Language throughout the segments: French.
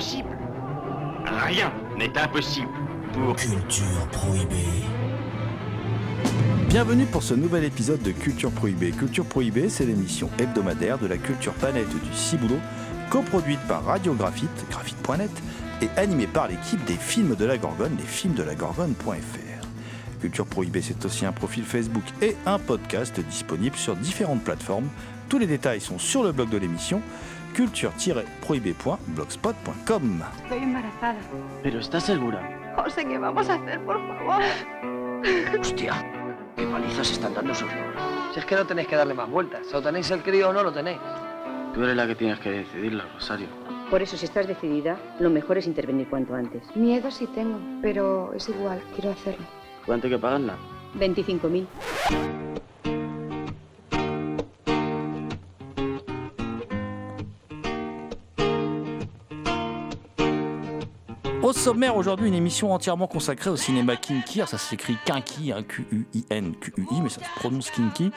Rien n'est impossible pour... Culture prohibée. Bienvenue pour ce nouvel épisode de Culture Prohibée. Culture Prohibée, c'est l'émission hebdomadaire de la culture planète du Ciboulot, coproduite par Radio Graphite, graphite.net, et animée par l'équipe des films de la Gorgone, les films de la Gorgone.fr. Culture Prohibée, c'est aussi un profil Facebook et un podcast disponible sur différentes plateformes. Tous les détails sont sur le blog de l'émission culture-prohibé.blogspot.com. Estoy embarazada. ¿Pero estás segura? José, ¿qué vamos a hacer, por favor? Hostia, qué palizas están dando esos lobos. Si es que no tenéis que darle más vueltas. O tenéis el crío o no lo tenéis. Tú eres la que tienes que decidirlo, Rosario. Por eso, si estás decidida, lo mejor es intervenir cuanto antes. Miedo sí tengo, pero es igual, quiero hacerlo. ¿Cuánto hay que pagarla? 25.000. sommaire aujourd'hui, une émission entièrement consacrée au cinéma kinky. Ça s'écrit kinky, hein, Q-U-I-N, Q-U-I, mais ça se prononce kinky.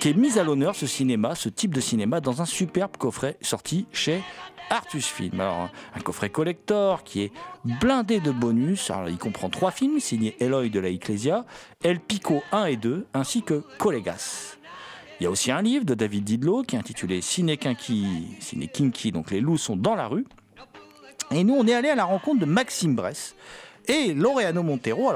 Qui est mise à l'honneur, ce cinéma, ce type de cinéma, dans un superbe coffret sorti chez Artus Film. Alors, un coffret collector qui est blindé de bonus. Alors, il comprend trois films signés Eloy de la Ecclesia, El Pico 1 et 2, ainsi que Colegas. Il y a aussi un livre de David Didlot qui est intitulé Ciné Ciné Kinky, donc les loups sont dans la rue. Et nous, on est allé à la rencontre de Maxime Bress et Laureano Montero.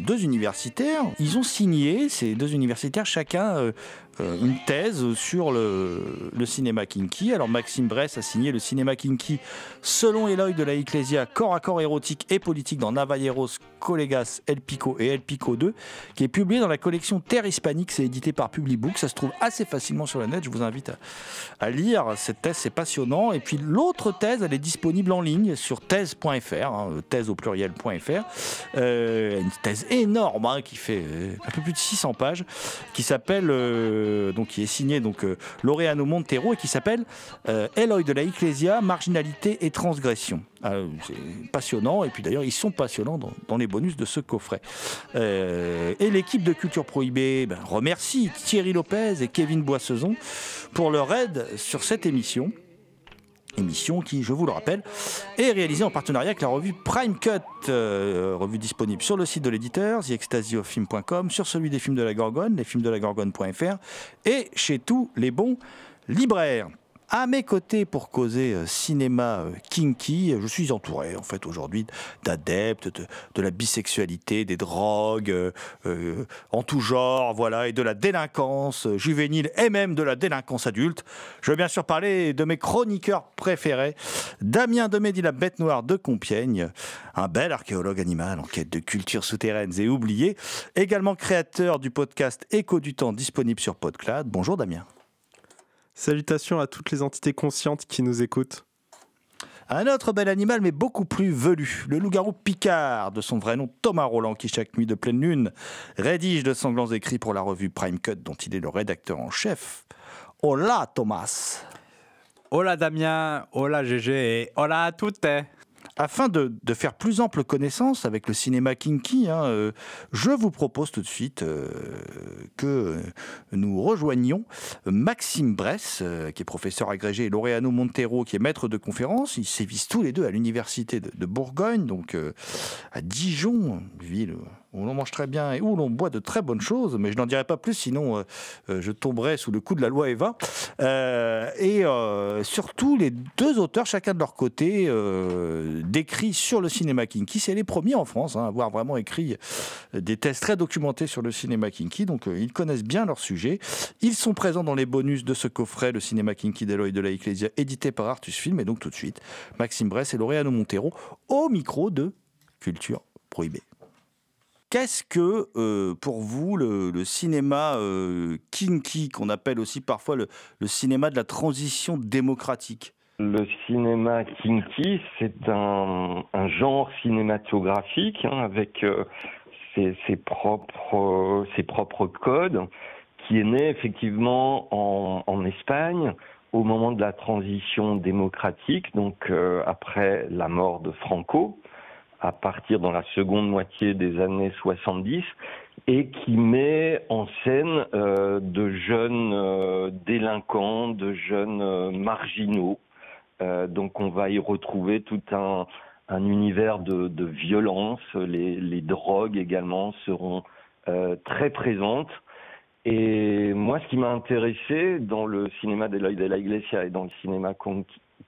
Deux universitaires, ils ont signé, ces deux universitaires, chacun euh, euh, une thèse sur le, cinéma kinky. Alors, Maxime Bress a signé le cinéma kinky selon Eloy de la Ecclesia, corps à corps érotique et politique dans Navajeros, Colegas, El Pico et El Pico 2, qui est publié dans la collection Terre hispanique. C'est édité par Publibook. Ça se trouve assez facilement sur le net. Je vous invite à, à lire cette thèse, c'est passionnant. Et puis l'autre thèse, elle est disponible en ligne sur thèse.fr, hein, thèse au pluriel.fr. Euh, une thèse énorme hein, qui fait euh, un peu plus de 600 pages, qui s'appelle, euh, donc qui est signée donc euh, Laureano Montero et qui s'appelle Eloy de la Ecclesia, marginalité et transgression. Euh, c'est passionnant et puis d'ailleurs ils sont passionnants dans, les bonus de ce coffret. Et l'équipe de Culture Prohibée ben, remercie Thierry Lopez et Kevin Boissezon pour leur aide sur cette émission. Émission qui, je vous le rappelle, est réalisée en partenariat avec la revue Prime Cut, euh, revue disponible sur le site de l'éditeur, theextasiofilm.com, sur celui des films de la Gorgone, lesfilmsdelagorgone.fr et chez tous les bons libraires. À mes côtés pour causer euh, cinéma euh, kinky, je suis entouré en fait aujourd'hui d'adeptes de, la bisexualité, des drogues euh, en tout genre, voilà, et de la délinquance juvénile et même de la délinquance adulte. Je veux bien sûr parler de mes chroniqueurs préférés, Damien Demédy, la bête noire de Compiègne, un bel archéologue animal en quête de cultures souterraines et oubliées, également créateur du podcast Écho du temps disponible sur PodCloud. Bonjour Damien. Salutations à toutes les entités conscientes qui nous écoutent. Un autre bel animal, mais beaucoup plus velu, le loup-garou Picard, de son vrai nom Thomas Roland, qui chaque nuit de pleine lune rédige de sanglants écrits pour la revue Prime Cut, dont il est le rédacteur en chef. Hola Thomas. Hola Damien, hola GG et hola à toutes. Afin de, faire plus ample connaissance avec le cinéma kinky, hein, euh, je vous propose tout de suite euh, que nous rejoignions Maxime Bress, euh, qui est professeur agrégé, et Laureano Montero, qui est maître de conférence. Ils sévissent tous les deux à l'université de, Bourgogne, donc à Dijon, ville où l'on mange très bien et où l'on boit de très bonnes choses, mais je n'en dirai pas plus, sinon euh, je tomberai sous le coup de la loi Eva. Euh, et euh, surtout, les deux auteurs, chacun de leur côté, euh, décrits sur le cinéma kinky. C'est les premiers en France hein, à avoir vraiment écrit des tests très documentés sur le cinéma kinky, donc euh, ils connaissent bien leur sujet. Ils sont présents dans les bonus de ce coffret, le cinéma kinky d'Eloy de la Ecclesia, édité par Artus Film, et donc tout de suite, Maxime Bress et Laureano Montero au micro de Culture Prohibée. Qu'est-ce que, euh, pour vous, le, cinéma euh, kinky, qu'on appelle aussi parfois le, cinéma de la transition démocratique? Le cinéma kinky, c'est un, genre cinématographique hein, avec euh, ses, propres, codes qui est né effectivement en, Espagne au moment de la transition démocratique, donc après la mort de Franco, à partir dans la seconde moitié des années 70, et qui met en scène euh, de jeunes euh, délinquants, de jeunes euh, marginaux. Euh, donc on va y retrouver tout un, un univers de, de violence. Les, les drogues également seront euh, très présentes. Et moi, ce qui m'a intéressé dans le cinéma de la Iglesia et dans le cinéma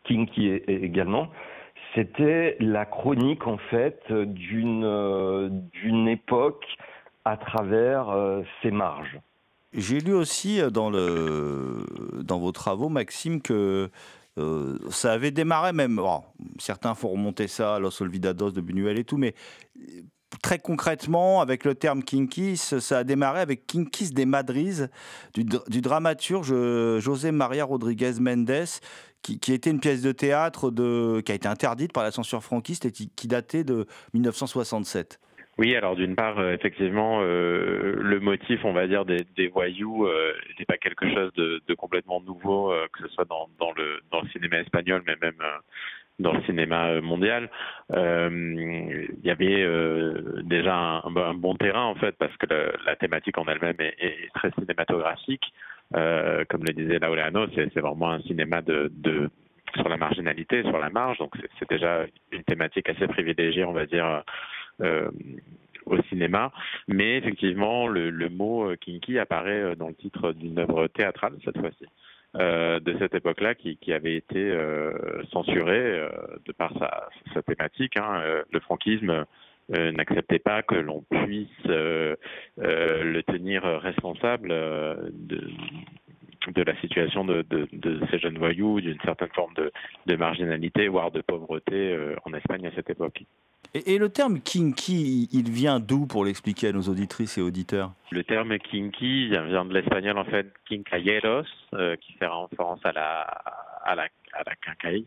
kinky également, c'était la chronique en fait d'une euh, d'une époque à travers euh, ses marges. J'ai lu aussi euh, dans, le, dans vos travaux, Maxime, que euh, ça avait démarré même. certains font remonter ça à Los Olvidados de Buñuel et tout, mais euh, très concrètement, avec le terme Kinkis, ça a démarré avec Kinkis des Madriz, du, dr- du dramaturge euh, José María Rodríguez Méndez, qui, était une pièce de théâtre de, qui a été interdite par la censure franquiste et qui, datait de 1967. Oui, alors d'une part, euh, effectivement, euh, le motif, on va dire, des, voyous euh, n'était pas quelque chose de, complètement nouveau, euh, que ce soit dans, le, cinéma espagnol, mais même euh, dans le cinéma euh, mondial. Euh, Il y avait euh, déjà un, bon terrain, en fait, parce que la thématique en elle-même est très cinématographique. Euh, comme le disait Laureano, c'est vraiment un cinéma de, de sur la marginalité, sur la marge, donc c'est- déjà une thématique assez privilégiée, on va dire, euh, au cinéma. Mais effectivement, le, mot euh, kinky apparaît euh, dans le titre d'une œuvre théâtrale cette fois-ci. euh, de cette époque-là qui, avait été euh, censurée euh, de par sa, thématique. hein. Euh, Le franquisme euh, n'acceptait pas que l'on puisse euh, euh, le tenir responsable euh, de, de la situation de, de, de ces jeunes voyous, d'une certaine forme de, de marginalité, voire de pauvreté euh, en Espagne à cette époque. Et, et le terme kinky, il vient d'où pour l'expliquer à nos auditrices et auditeurs? Le terme kinky vient, de l'espagnol en fait quincailleros, euh, qui fait référence à la à la à la quincaille.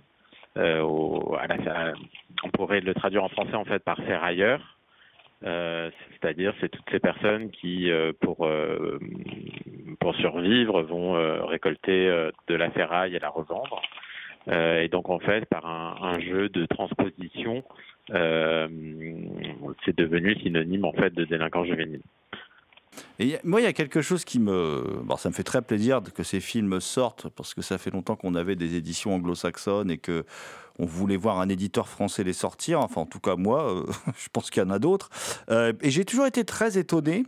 Euh, on pourrait le traduire en français en fait par ferrailleur. Euh, c'est-à-dire c'est toutes ces personnes qui euh, pour euh, pour survivre vont récolter de la ferraille et la revendre. Et donc en fait par un, un jeu de transposition, c'est devenu synonyme en fait de délinquant juvénile. Et moi, il y a quelque chose qui me. Ça me fait très plaisir que ces films sortent, parce que ça fait longtemps qu'on avait des éditions anglo-saxonnes et que on voulait voir un éditeur français les sortir. Enfin, en tout cas, moi, euh, je pense qu'il y en a d'autres. Euh, et j'ai toujours été très étonné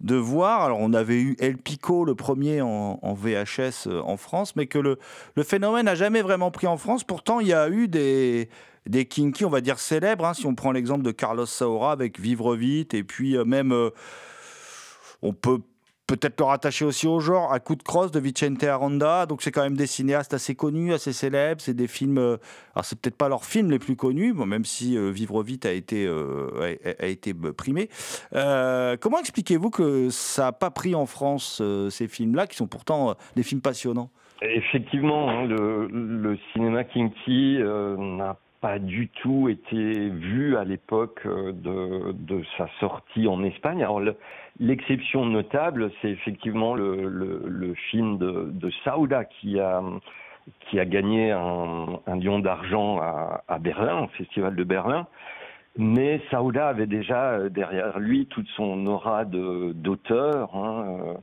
de voir. Alors, on avait eu El Pico, le premier en, VHS euh, en France, mais que le, phénomène n'a jamais vraiment pris en France. Pourtant, il y a eu des. Des kinky, on va dire célèbres, hein, si on prend l'exemple de Carlos Saura avec Vivre vite, et puis même on peut peut-être le rattacher aussi au genre, à coup de crosse de Vicente Aranda. Donc c'est quand même des cinéastes assez connus, assez célèbres. C'est des films. euh, alors c'est peut-être pas leurs films les plus connus, même si euh, Vivre vite a été euh, a, été euh, primé. Comment expliquez-vous que ça n'a pas pris en France ces films-là, qui sont pourtant des films passionnants? Effectivement, hein, le, cinéma kinky n'a pas du tout été vu à l'époque euh, de, sa sortie en Espagne. Alors le- l'exception notable, c'est effectivement le, film de, de Sauda qui a qui a gagné un, lion d'argent à, Berlin, au Festival de Berlin. Mais Sauda avait déjà euh, derrière lui toute son aura d'auteur, hein, euh,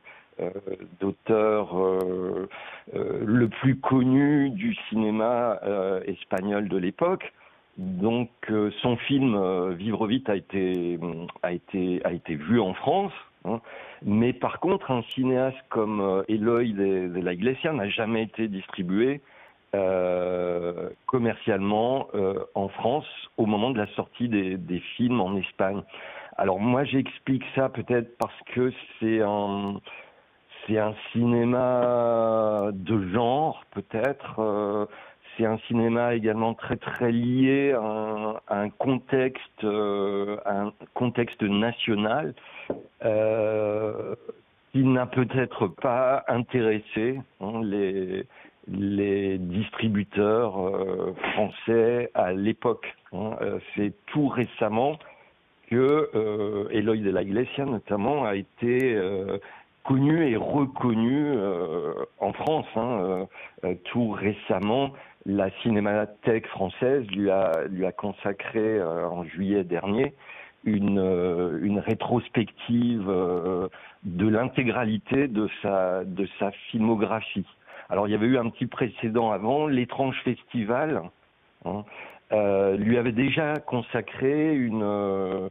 d'auteur euh, euh, le plus connu du cinéma euh, espagnol de l'époque. Donc euh, son film euh, Vivre vite a été a été a été vu en France, hein. mais par contre un cinéaste comme euh, Eloy de, la Iglesia n'a jamais été distribué euh, commercialement euh, en France au moment de la sortie des films en Espagne. Alors moi j'explique ça peut-être parce que c'est un c'est un cinéma de genre peut-être. euh, c'est un cinéma également très très lié à un, contexte, un contexte national euh, qui n'a peut-être pas intéressé hein, les les distributeurs euh, français à l'époque. Hein. Euh, c'est tout récemment que euh, Eloy de la Iglesia notamment a été euh, connu et reconnu en France. Hein. tout récemment, la Cinémathèque française lui a, lui a consacré en juillet dernier une, une rétrospective de l'intégralité de sa, de sa filmographie. Alors il y avait eu un petit précédent avant, l'étrange festival hein, euh, lui avait déjà consacré une, euh,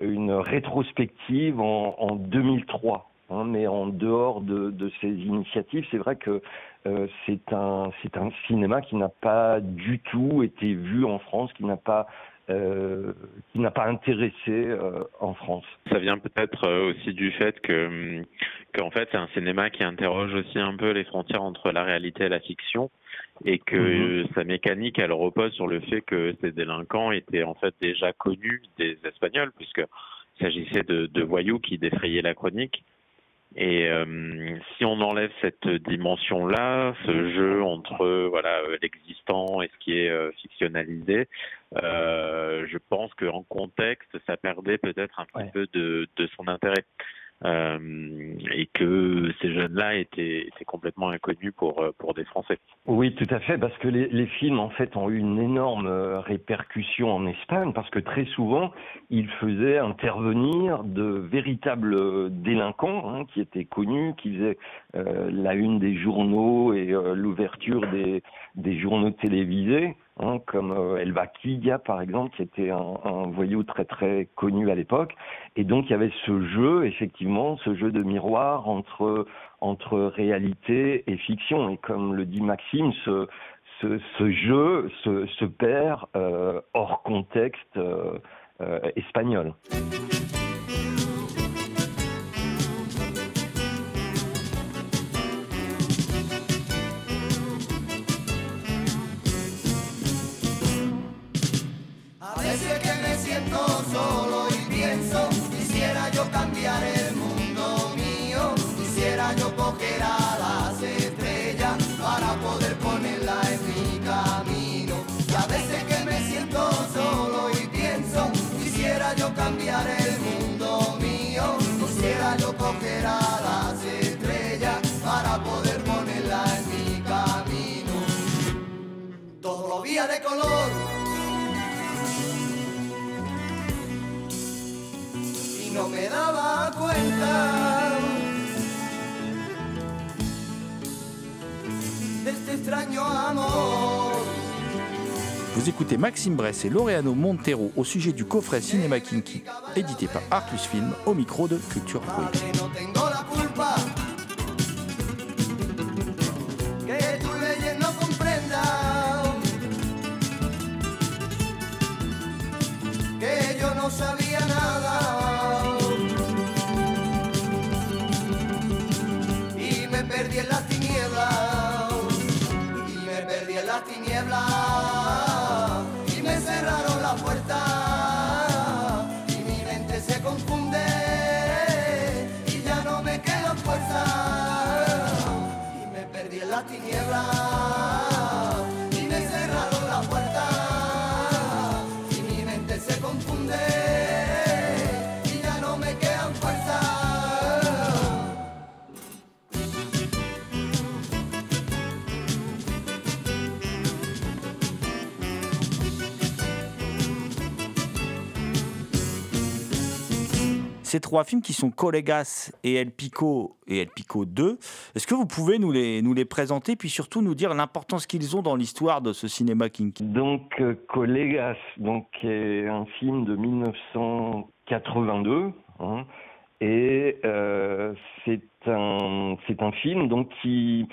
une rétrospective en, en 2003. Hein, mais en dehors de, de ces initiatives, c'est vrai que euh, c'est un cinéma qui n'a pas du tout été vu en France, qui n'a pas euh, qui n'a pas intéressé euh, en France. Ça vient peut-être aussi du fait que qu'en fait c'est un cinéma qui interroge aussi un peu les frontières entre la réalité et la fiction et que mhm. sa mécanique elle repose sur le fait que ces délinquants étaient en fait déjà connus des Espagnols puisque s'agissait de, de voyous qui défrayaient la chronique et euh, si on enlève cette dimension-là, ce jeu entre voilà l'existant et ce qui est euh, fictionnalisé, euh, je pense qu'en contexte, ça perdait peut-être un petit peu de, de son intérêt. Euh, et que ces jeunes-là étaient, complètement inconnus pour, pour des Français. Oui, tout à fait, parce que les, films, en fait, ont eu une énorme répercussion en Espagne, parce que très souvent, ils faisaient intervenir de véritables délinquants hein, qui étaient connus, qui faisaient euh, la une des journaux et euh, l'ouverture des journaux télévisés. Hein, comme euh, El Vaquilla par exemple, qui était un, voyou très très connu à l'époque. Et donc il y avait ce jeu, effectivement, ce jeu de miroir entre entre réalité et fiction. Et comme le dit Maxime, ce, ce, jeu se, se perd euh, hors contexte euh, euh espagnol. de color. Y no me daba cuenta de este extraño amor. Vous écoutez Maxime Bress et Laureano Montero au sujet du coffret Cinéma Kinky, édité par Artus Film, au micro de Culture Prohibée. Perdí en ces trois films qui sont Colegas et El Pico et El Pico 2. Est-ce que vous pouvez nous les, nous les présenter, puis surtout nous dire l'importance qu'ils ont dans l'histoire de ce cinéma kinky? Donc, euh, Colegas, donc, est un film de 1982. Hein, et euh, c'est un, un film donc, qui,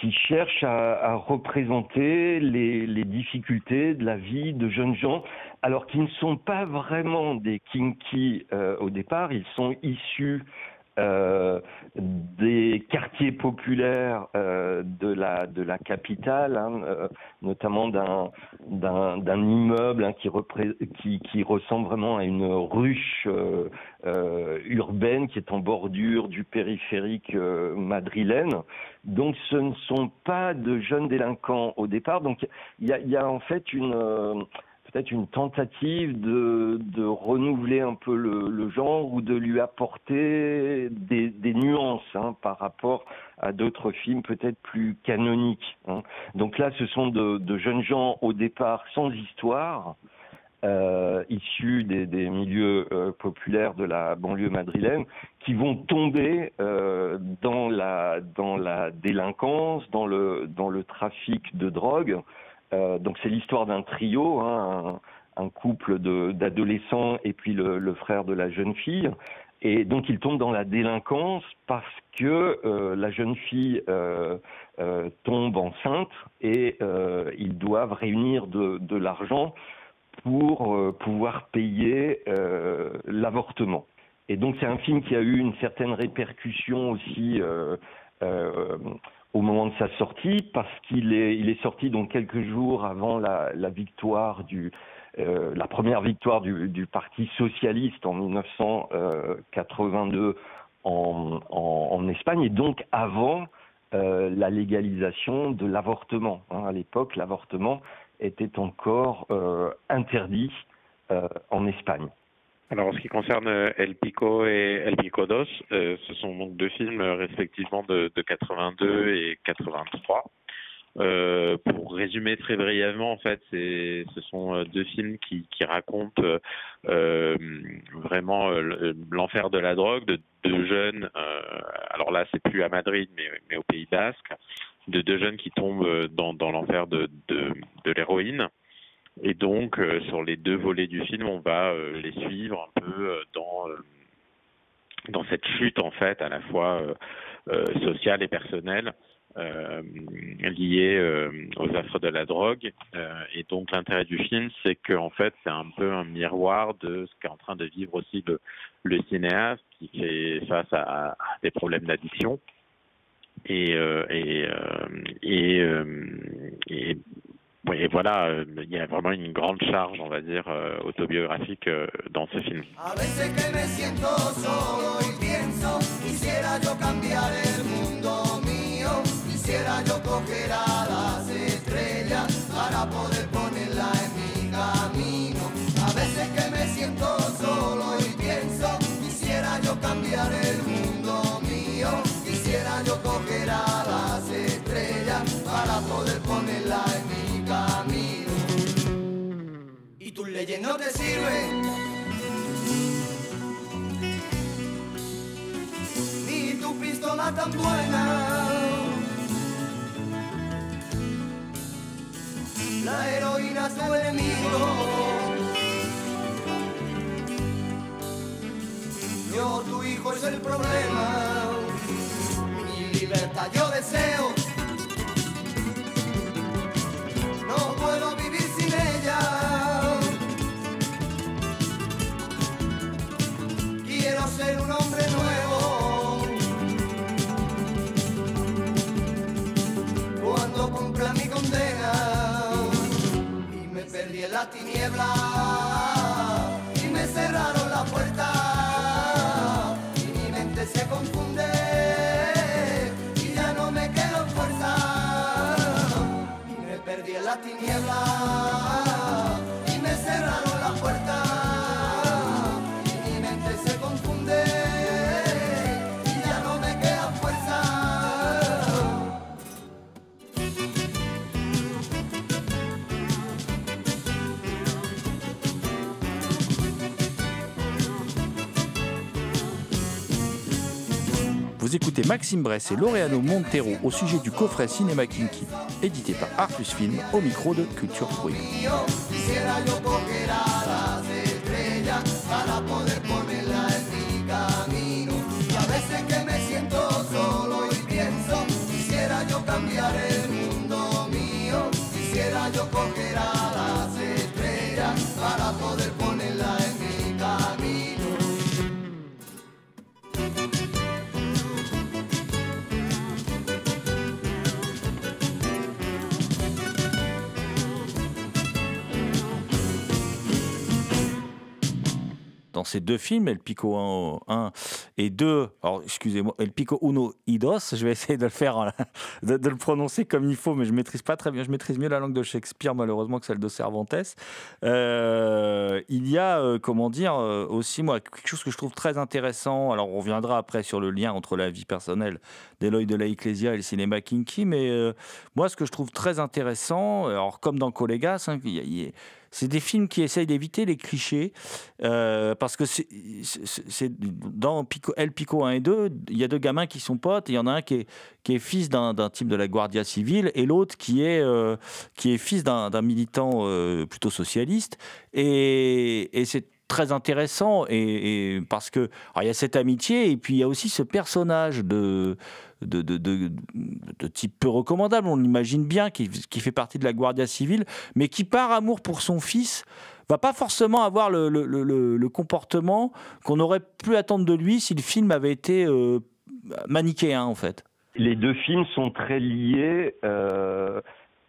qui cherche à, représenter les, difficultés de la vie de jeunes gens alors qui ne sont pas vraiment des kinky euh, au départ, ils sont issus euh, des quartiers populaires euh, de la de la capitale, hein, euh, notamment d'un immeuble hein, qui, ressemble vraiment à une ruche urbaine qui est en bordure du périphérique madrilène. Donc ce ne sont pas de jeunes délinquants au départ. Donc il y a, en fait une peut-être une tentative de, de renouveler un peu le, le genre ou de lui apporter des, des nuances hein, par rapport à d'autres films peut-être plus canoniques. hein. Donc là, ce sont de, de jeunes gens au départ sans histoire, euh, issus des, des milieux euh, populaires de la banlieue madrilène, qui vont tomber euh, dans la dans la délinquance, dans le dans le trafic de drogue. Euh, donc c'est l'histoire d'un trio, hein, un, couple d'adolescents et puis le, frère de la jeune fille. Et donc ils tombent dans la délinquance parce que euh, la jeune fille euh, tombe enceinte et ils doivent réunir de, l'argent pour pouvoir payer l'avortement. Et donc c'est un film qui a eu une certaine répercussion aussi au moment de sa sortie, parce qu'il est, il est sorti donc quelques jours avant la, la victoire du, euh, la première victoire du, du Parti socialiste en 1982 en, en, en Espagne, et donc avant euh, la légalisation de l'avortement. hein. À l'époque, l'avortement était encore euh, interdit euh, en Espagne. Alors, en ce qui concerne euh, El Pico et El Pico Dos, euh, ce sont donc deux films euh, respectivement de, de 82 et 83. Euh, pour résumer très brièvement, en fait, ce sont deux films qui, racontent vraiment le- l'enfer de la drogue de deux jeunes. alors là, c'est plus à Madrid, mais, au Pays Basque, de deux jeunes qui tombent dans, l'enfer de l'héroïne. Et donc, euh, sur les deux volets du film, on va euh, les suivre un peu euh, dans euh, dans cette chute en fait, à la fois euh, euh, sociale et personnelle, liée aux affres de la drogue. Et donc, l'intérêt du film, c'est que en fait, c'est un peu un miroir de ce qu'est en train de vivre aussi le, le cinéaste, qui fait face à, à des problèmes d'addiction. Et, et, et, et oui, et voilà, euh, il y a vraiment une grande charge, on va dire, euh, autobiographique euh, dans ce film. Leyes no te sirven. ni tu pistola tan buena. La heroína es tu enemigo. Yo, tu hijo es el problema. Mi libertad yo deseo. Ser un hombre nuevo. Cuando cumpla mi condena y me perdí en la tiniebla y me cerraron la puerta y mi mente se confunde y ya no me quedo fuerza y me perdí en la tiniebla Vous écoutez Maxime Bress et Laureano Montero au sujet du coffret Cinéma Kinky, édité par Artus Film, au micro de Culture ponerla ces deux films, El Pico 1, 1 et 2. Alors, excusez-moi, El Pico Uno y dos. Je vais essayer de le faire, de, le prononcer comme il faut, mais je maîtrise pas très bien. Je maîtrise mieux la langue de Shakespeare, malheureusement, que celle de Cervantes. Euh, il y a, euh, comment dire, euh, aussi, moi, quelque chose que je trouve très intéressant. Alors, on reviendra après sur le lien entre la vie personnelle d'Eloy de la Ecclesia et le cinéma kinky, mais moi, ce que je trouve très intéressant, alors comme dans hein, il y il y a- c'est des films qui essayent d'éviter les clichés, euh, parce que c'est dans Pico, El Pico 1 et 2, il y a deux gamins qui sont potes, il y en a un qui est, qui est fils d'un type de la Guardia civile, et l'autre qui est, euh, qui est fils d'un militant euh, plutôt socialiste, et, et c'est très intéressant et, parce que il y a cette amitié et puis il y a aussi ce personnage de de, de, type peu recommandable, on l'imagine bien, qui, fait partie de la Guardia civile, mais qui par amour pour son fils va pas forcément avoir le- le comportement qu'on aurait pu attendre de lui si le film avait été euh, manichéen en fait. Les deux films sont très liés euh,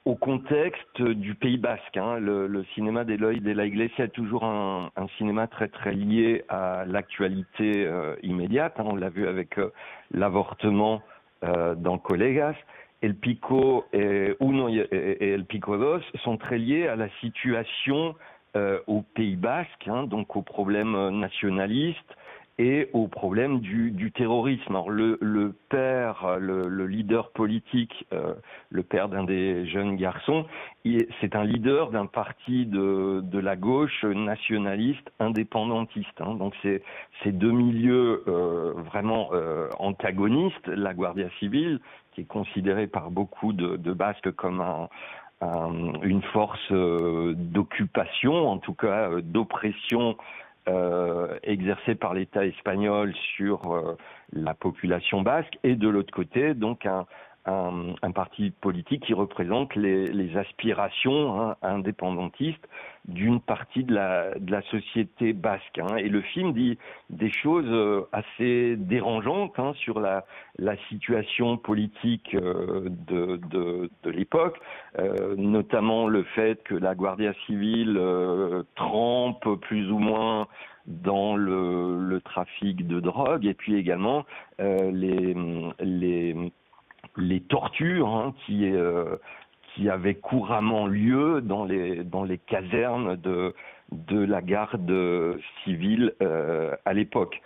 au contexte du Pays Basque. hein. Le, cinéma d'Eloy de la Iglesia est toujours un, cinéma très très lié à l'actualité euh, immédiate. hein. On l'a vu avec euh, l'avortement euh, dans Colegas. El Pico et Uno et, El Pico sont très liés à la situation au Pays Basque, hein, donc aux problèmes nationalistes et au problème du, du terrorisme. Alors le, le père, le, le leader politique, euh, le père d'un des jeunes garçons, c'est un leader d'un parti de, de la gauche nationaliste indépendantiste. hein. Donc c'est ces deux milieux euh, vraiment euh, antagonistes, la Guardia civile, qui est considérée par beaucoup de, de Basques comme un, un- une force euh, d'occupation, en tout cas euh, d'oppression exercée par l'État espagnol sur euh, la population basque, et de l'autre côté, donc un, un, parti politique qui représente les, aspirations hein, indépendantistes d'une partie de la, société basque. hein. Et le film dit des choses euh, assez dérangeantes hein, sur la, situation politique euh, de, l'époque, euh, notamment le fait que la Guardia civile trempe plus ou moins dans le, trafic de drogue et puis également les, les tortures hein, qui, euh, qui avaient couramment lieu dans les, dans les casernes de, de la garde civile euh, à l'époque.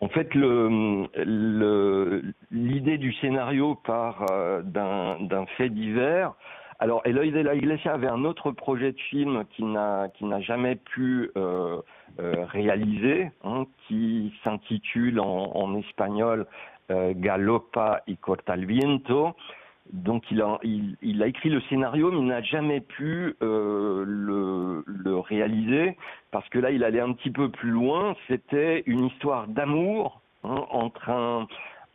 En fait, le- le- l'idée du scénario part euh, d'un fait divers. Alors, Eloy de la Iglesia avait un autre projet de film qui n'a qui n'a jamais pu euh, euh, réaliser, hein, qui s'intitule en, espagnol euh, Galopa y corta el viento. Donc il a, écrit le scénario, mais il n'a jamais pu euh, le, réaliser parce que là, il allait un petit peu plus loin. C'était une histoire d'amour hein, entre un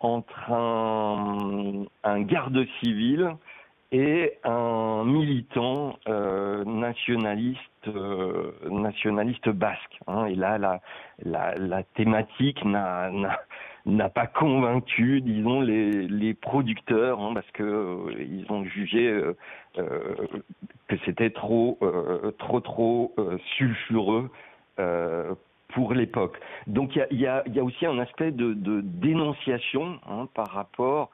entre un garde civil et un militant euh, nationaliste euh, nationaliste basque. hein. Et là, la, la, la thématique n'a n'a- n'a pas convaincu, disons, les, les producteurs, hein, parce que euh, ils ont jugé euh, euh, que c'était trop, trop, trop sulfureux pour l'époque. Donc il y a, y, a, y a aussi un aspect de, de dénonciation hein, par rapport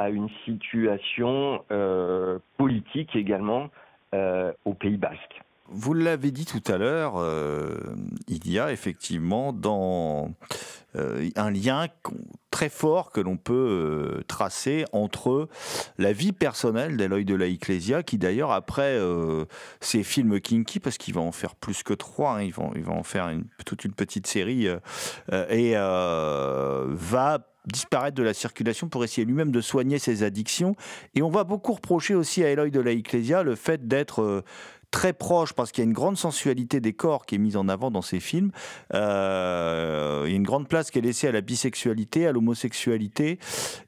à une situation euh, politique également euh, au Pays Basque. Vous l'avez dit tout à l'heure, euh, il y a effectivement dans un lien très fort que l'on peut tracer entre la vie personnelle d'Eloy de la Ecclesia, qui d'ailleurs après ses films kinky, parce qu'il va en faire plus que trois, hein, il, va, en faire toute une petite série, et va disparaître de la circulation pour essayer lui-même de soigner ses addictions. Et on va beaucoup reprocher aussi à Eloy de la Ecclesia le fait d'être euh, très proche, parce qu'il y a une grande sensualité des corps qui est mise en avant dans ces films. Euh, il y a une grande place qui est laissée à la bisexualité, à l'homosexualité.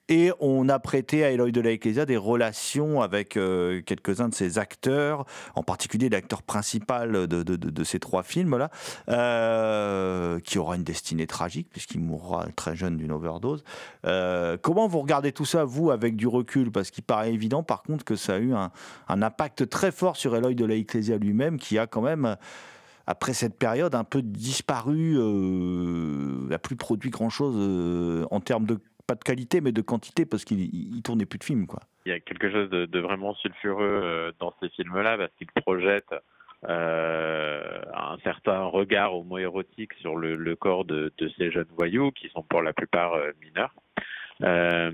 Et on a prêté à Eloy de la Ecclesia des relations avec euh, quelques-uns de ses acteurs, en particulier l'acteur principal de, ces trois films-là, euh, qui aura une destinée tragique, puisqu'il mourra très jeune d'une overdose. Comment vous regardez tout ça, vous, avec du recul? Parce qu'il paraît évident, par contre, que ça a eu un, un impact très fort sur Eloy de la Ecclesia lui-même, qui a quand même après cette période, un peu disparu, euh, n'a plus produit grand-chose euh, en termes de, pas de qualité, mais de quantité, parce qu'il il tournait plus de films. Quoi. Il y a quelque chose de, vraiment sulfureux euh, dans ces films-là, parce qu'ils projettent euh, un certain regard homo-érotique sur le, corps de, ces jeunes voyous, qui sont pour la plupart mineurs. Euh,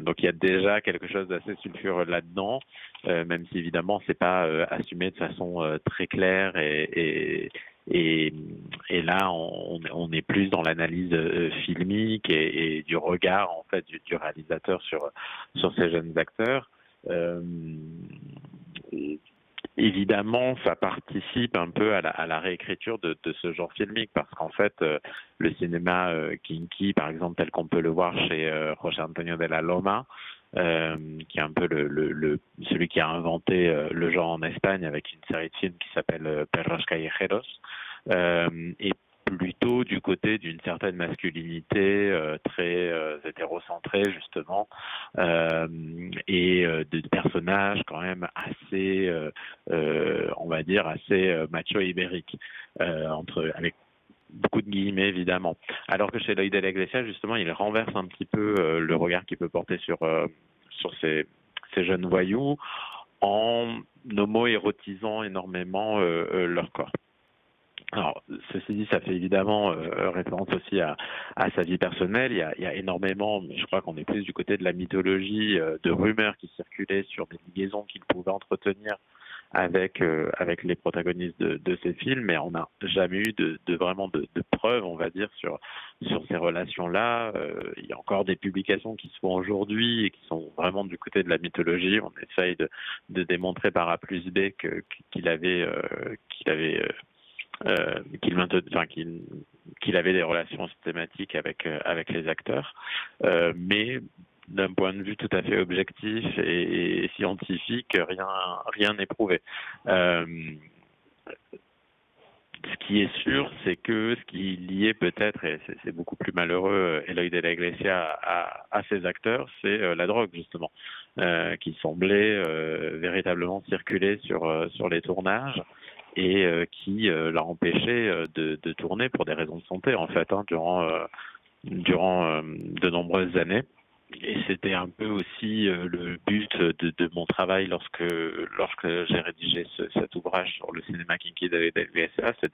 donc il y a déjà quelque chose d'assez sulfureux là-dedans, euh, même si évidemment c'est pas euh, assumé de façon très claire et, et et, là, on, on, est plus dans l'analyse filmique et, du regard en fait du, réalisateur sur sur ces jeunes acteurs. Évidemment, ça participe un peu à la, à la réécriture de, de, ce genre filmique parce qu'en fait, euh, le cinéma euh, kinky, par exemple, tel qu'on peut le voir chez euh, José Antonio de la Loma, euh, qui est un peu le, le, le, celui qui a inventé euh, le genre en Espagne avec une série de films qui s'appelle euh, Perros Callejeros, plutôt du côté d'une certaine masculinité euh, très euh, hétérocentrée justement euh, et de personnages quand même assez on va dire assez macho ibérique entre avec beaucoup de guillemets évidemment alors que chez Lloyd de justement il renverse un petit peu le regard qu'il peut porter sur sur ces ces jeunes voyous en homo-érotisant énormément leur corps. Alors, ceci dit, ça fait évidemment euh, référence aussi à, sa vie personnelle. Il y, a, énormément, mais je crois qu'on est plus du côté de la mythologie, euh, de rumeurs qui circulaient sur des liaisons qu'il pouvait entretenir avec euh, avec les protagonistes de, de, ces films, mais on n'a jamais eu de, de vraiment de, de, preuves, on va dire, sur sur ces relations-là. il y a encore des publications qui se font aujourd'hui et qui sont vraiment du côté de la mythologie. On essaye de, de démontrer par A plus B qu'il avait qu'il avait euh, qu'il avait des relations systématiques avec euh, avec les acteurs, euh, mais d'un point de vue tout à fait objectif et, scientifique, rien rien n'est prouvé. Ce qui est sûr, c'est que ce qui liait peut-être, et c'est beaucoup plus malheureux, Eloy de la Iglesia à, à ces acteurs, c'est la drogue justement, qui semblait véritablement circuler sur sur les tournages et euh, qui euh, l'a empêché euh, de, tourner pour des raisons de santé en fait hein, durant de nombreuses années. Et c'était un peu aussi le but de, mon travail lorsque j'ai rédigé ce, cet ouvrage sur le cinéma kinky David LVSA, c'est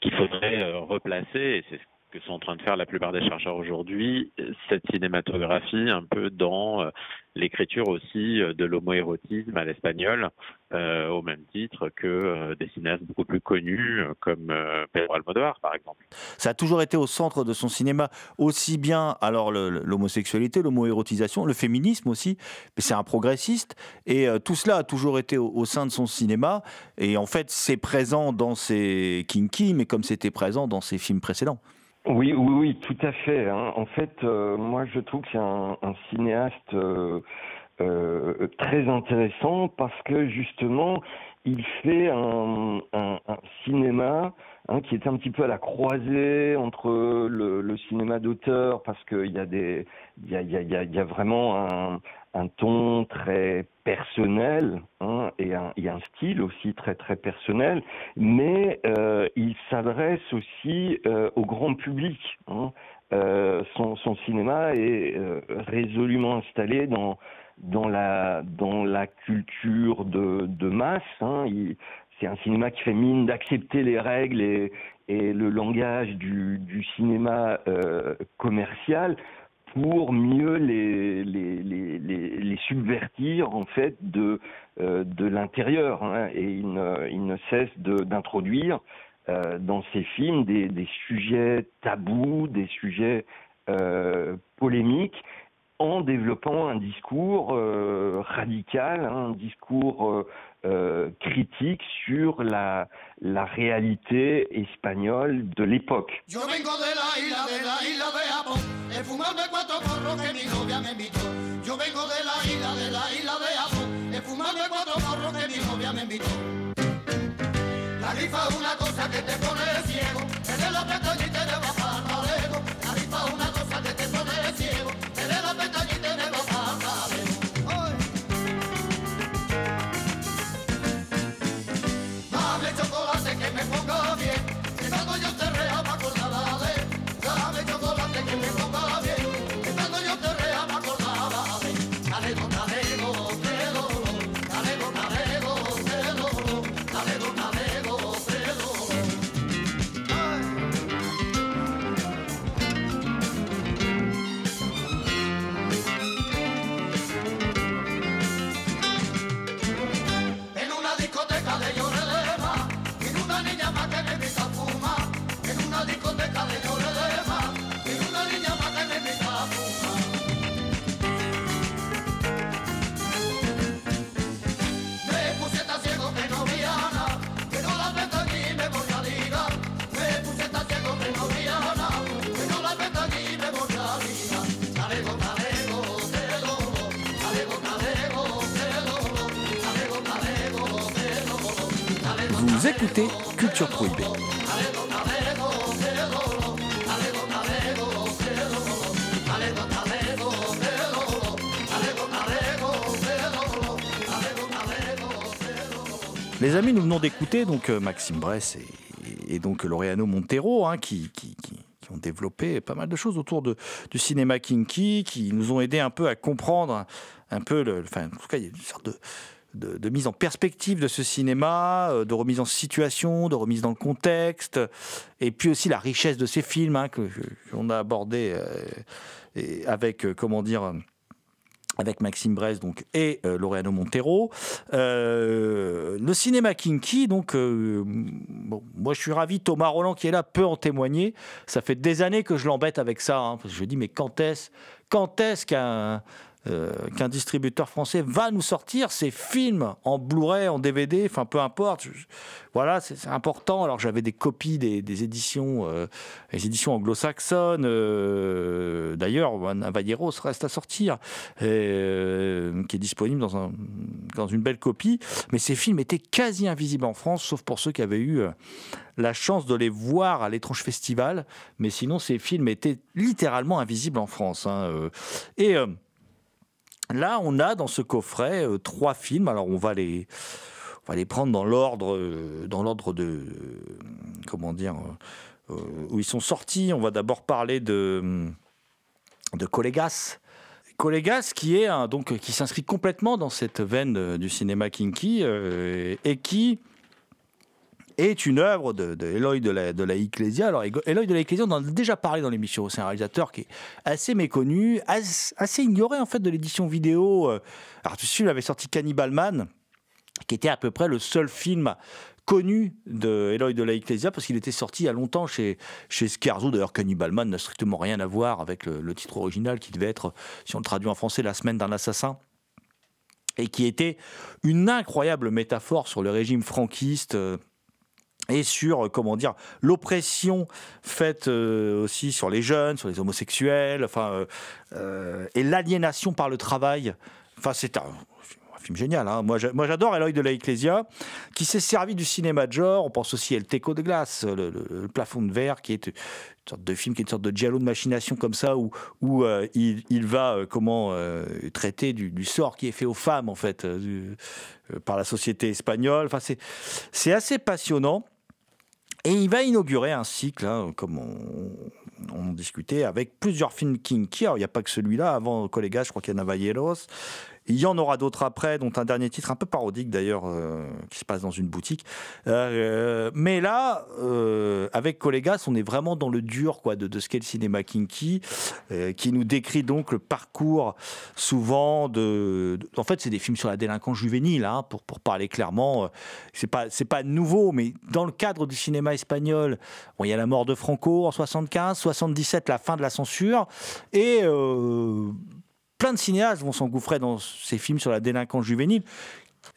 qu'il faudrait replacer, et c'est ce que sont en train de faire la plupart des chercheurs aujourd'hui, cette cinématographie un peu dans l'écriture aussi de l'homoérotisme à l'espagnol, euh, au même titre que euh, des cinéastes beaucoup plus connus euh, comme Pedro Almodovar, par exemple. Ça a toujours été au centre de son cinéma, aussi bien alors l'homosexualité, l'homoérotisation, le féminisme aussi, mais c'est un progressiste, et tout cela a toujours été au, au, sein de son cinéma, et en fait c'est présent dans ses Kinky, mais comme c'était présent dans ses films précédents. Oui, oui, oui, tout à fait. Hein. En fait, euh, moi, je trouve que c'est un, cinéaste euh, euh, très intéressant parce que justement, il fait un, cinéma hein, qui est un petit peu à la croisée entre le, le cinéma d'auteur, parce qu'il y a des, il y a, y a, y a vraiment un, un ton très personnel hein, et un, il a un style aussi très très personnel, mais euh, il s'adresse aussi euh, au grand public. Hein. Euh, son, son, cinéma est euh, résolument installé dans dans la dans la culture de, de masse. Hein. C'est un cinéma qui fait mine d'accepter les règles et, et le langage du, du cinéma euh, commercial pour mieux les, les, subvertir en fait de, euh, l'intérieur. Hein, et il ne, cesse d'introduire euh, dans ses films des, sujets tabous, des sujets euh, polémiques, en développant un discours radical, hein, un discours critique sur la réalité espagnole de l'époque. De cuatro porros que mi novia me invitó. Yo vengo de la isla, de la isla de fumado de cuatro porros que mi novia me invitó. La rifa es una cosa que te pone ciego, eres la pestaña y te debo Les amis, nous venons d'écouter donc euh, Maxime Bress et, donc Laureano Montero hein, qui, ont développé pas mal de choses autour du cinéma kinky, qui nous ont aidé un peu à comprendre un peu, le, enfin, en tout cas, il y a une sorte de, de, mise en perspective de ce cinéma, euh, de remise en situation, de remise dans le contexte, et puis aussi la richesse de ces films hein, que qu'on a abordé euh, avec, euh, comment dire, avec Maxime Brest donc, et euh, Laureano Montero. Le cinéma kinky, donc, bon, moi je suis ravi, Thomas Roland qui est là peut en témoigner. Ça fait des années que je l'embête avec ça, hein, parce que je dis, mais quand est-ce quand est-ce qu'un euh, qu'un distributeur français va nous sortir ces films en Blu-ray, en DVD, enfin peu importe. Voilà, c'est important. Alors j'avais des copies des, éditions, euh, les éditions anglo-saxonnes. euh, D'ailleurs, Navajeros reste à sortir, euh, qui est disponible dans, un, dans une belle copie. Mais ces films étaient quasi invisibles en France, sauf pour ceux qui avaient eu la chance de les voir à l'étrange festival. Mais sinon, ces films étaient littéralement invisibles en France. hein. Et Là, on a dans ce coffret euh, trois films. Alors, on va les, on va les prendre dans l'ordre, euh, dans l'ordre de, euh, comment dire, où ils sont sortis. On va d'abord parler de, de Colégas. Colégas, qui est un- donc qui s'inscrit complètement dans cette veine du cinéma kinky et qui est une œuvre de, de la, de la Ecclesia. Alors, Eloy de la Ecclesia, on en a déjà parlé dans l'émission. C'est un réalisateur qui est assez méconnu, as- assez ignoré en fait de l'édition vidéo. Euh, Alors, tu sais, il avait sorti Cannibal Man, qui était à peu près le seul film connu de de la Ecclesia parce qu'il était sorti il y a longtemps chez, chez Scarzo. D'ailleurs, Cannibal Man n'a strictement rien à voir avec le, le titre original qui devait être, si on le traduit en français, La semaine d'un assassin et qui était une incroyable métaphore sur le régime franquiste. euh, et sur, euh, comment dire, l'oppression faite euh, aussi sur les jeunes, sur les homosexuels, enfin, euh, et l'aliénation par le travail. Enfin, c'est un, film génial. hein. Moi, j'a- moi, j'adore Eloy de la Ecclesia, qui s'est servi du cinéma de genre. On pense aussi à El Teco de glace, le, plafond de verre, qui est une sorte de film qui est une sorte de giallo de machination comme ça, où, où il, va comment traiter du, sort qui est fait aux femmes en fait par la société espagnole. Enfin, c'est assez passionnant. Et il va inaugurer un cycle, hein, comme on, discutait, avec plusieurs films kinky. Alors, il n'y a pas que celui-là. Avant, Collega, je crois qu'il y a Navajeros. Il y en aura d'autres après, dont un dernier titre un peu parodique d'ailleurs, euh, qui se passe dans une boutique. Euh, mais là, euh, avec Collegas, on est vraiment dans le dur quoi, de, ce qu'est le cinéma kinky, euh, qui nous décrit donc le parcours souvent de. de- en fait, c'est des films sur la délinquance juvénile, hein, pour, pour parler clairement. Euh, C'est pas, pas nouveau, mais dans le cadre du cinéma espagnol, bon, il y a la mort de Franco en 75, 77, la fin de la censure, et euh, plein de cinéastes vont s'engouffrer dans ces films sur la délinquance juvénile.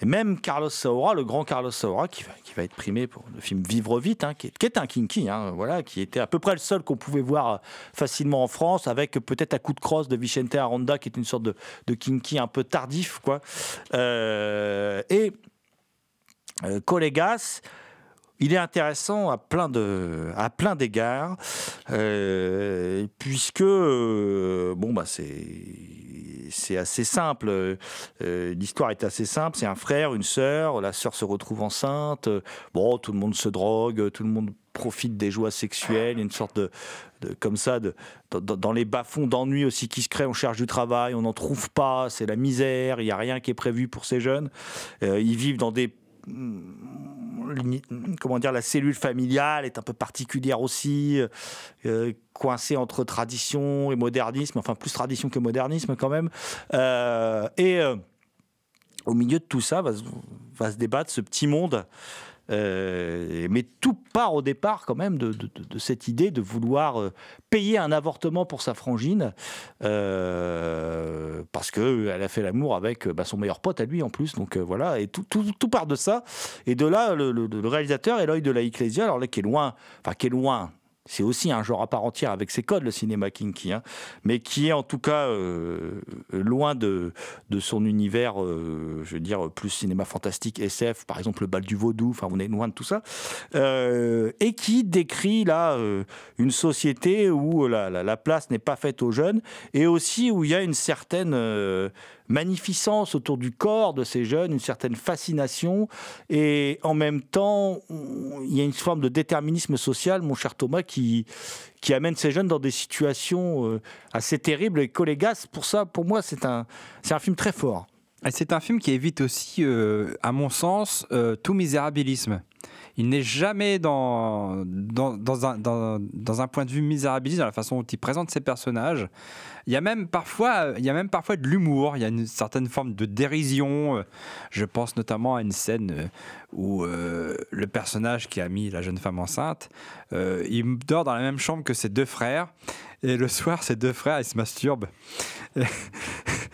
Et même Carlos Saura, le grand Carlos Saura, qui va, qui va être primé pour le film Vivre vite, hein, qui, est, un kinky, hein, voilà, qui était à peu près le seul qu'on pouvait voir euh, facilement en France, avec peut-être à coup de crosse de Vicente Aranda, qui est une sorte de, de kinky un peu tardif, quoi. Euh, et euh, Colegas, il est intéressant à plein de à plein d'égards euh, puisque euh, bon bah c'est c'est assez simple Euh, l'histoire est assez simple. C'est un frère une sœur la sœur se retrouve enceinte bon tout le monde se drogue tout le monde profite des joies sexuelles une sorte de, de- comme ça de, dans, les bas-fonds d'ennui aussi qui se créent on cherche du travail on n'en trouve pas c'est la misère il n'y a rien qui est prévu pour ces jeunes. Ils vivent dans des comment dire, la cellule familiale est un peu particulière aussi, euh, coincée entre tradition et modernisme, enfin plus tradition que modernisme quand même. Euh, et euh, au milieu de tout ça va, se- va se débattre ce petit monde. Euh, mais tout part au départ quand même de, cette idée de vouloir euh, payer un avortement pour sa frangine euh, parce que elle a fait l'amour avec bah, son meilleur pote à lui en plus. Donc voilà. Et tout, tout, part de ça. Et de là le, réalisateur Eloy de la Ecclesia alors là qui est loin enfin qui est loin c'est aussi un genre à part entière avec ses codes, le cinéma kinky, hein, mais qui est en tout cas euh, loin de, de son univers, euh, je veux dire, plus cinéma fantastique, SF, par exemple le bal du vaudou, enfin on est loin de tout ça, euh, et qui décrit là une société où la, la- la place n'est pas faite aux jeunes, et aussi où il y a une certaine magnificence autour du corps de ces jeunes, une certaine fascination, et en même temps, il y a une forme de déterminisme social, mon cher Thomas, qui, amène ces jeunes dans des situations euh, assez terribles et collégas. Pour ça, pour moi, c'est un film très fort. Et c'est un film qui évite aussi, euh, à mon sens, euh, tout misérabilisme. Il n'est jamais dans, dans, un, dans, dans un point de vue misérabiliste, dans la façon dont il présente ses personnages. Il y a même parfois, il y a même parfois de l'humour, il y a une certaine forme de dérision. Je pense notamment à une scène euh, où le personnage qui a mis la jeune femme enceinte, il dort dans la même chambre que ses deux frères. Et le soir, ses deux frères, ils se masturbent.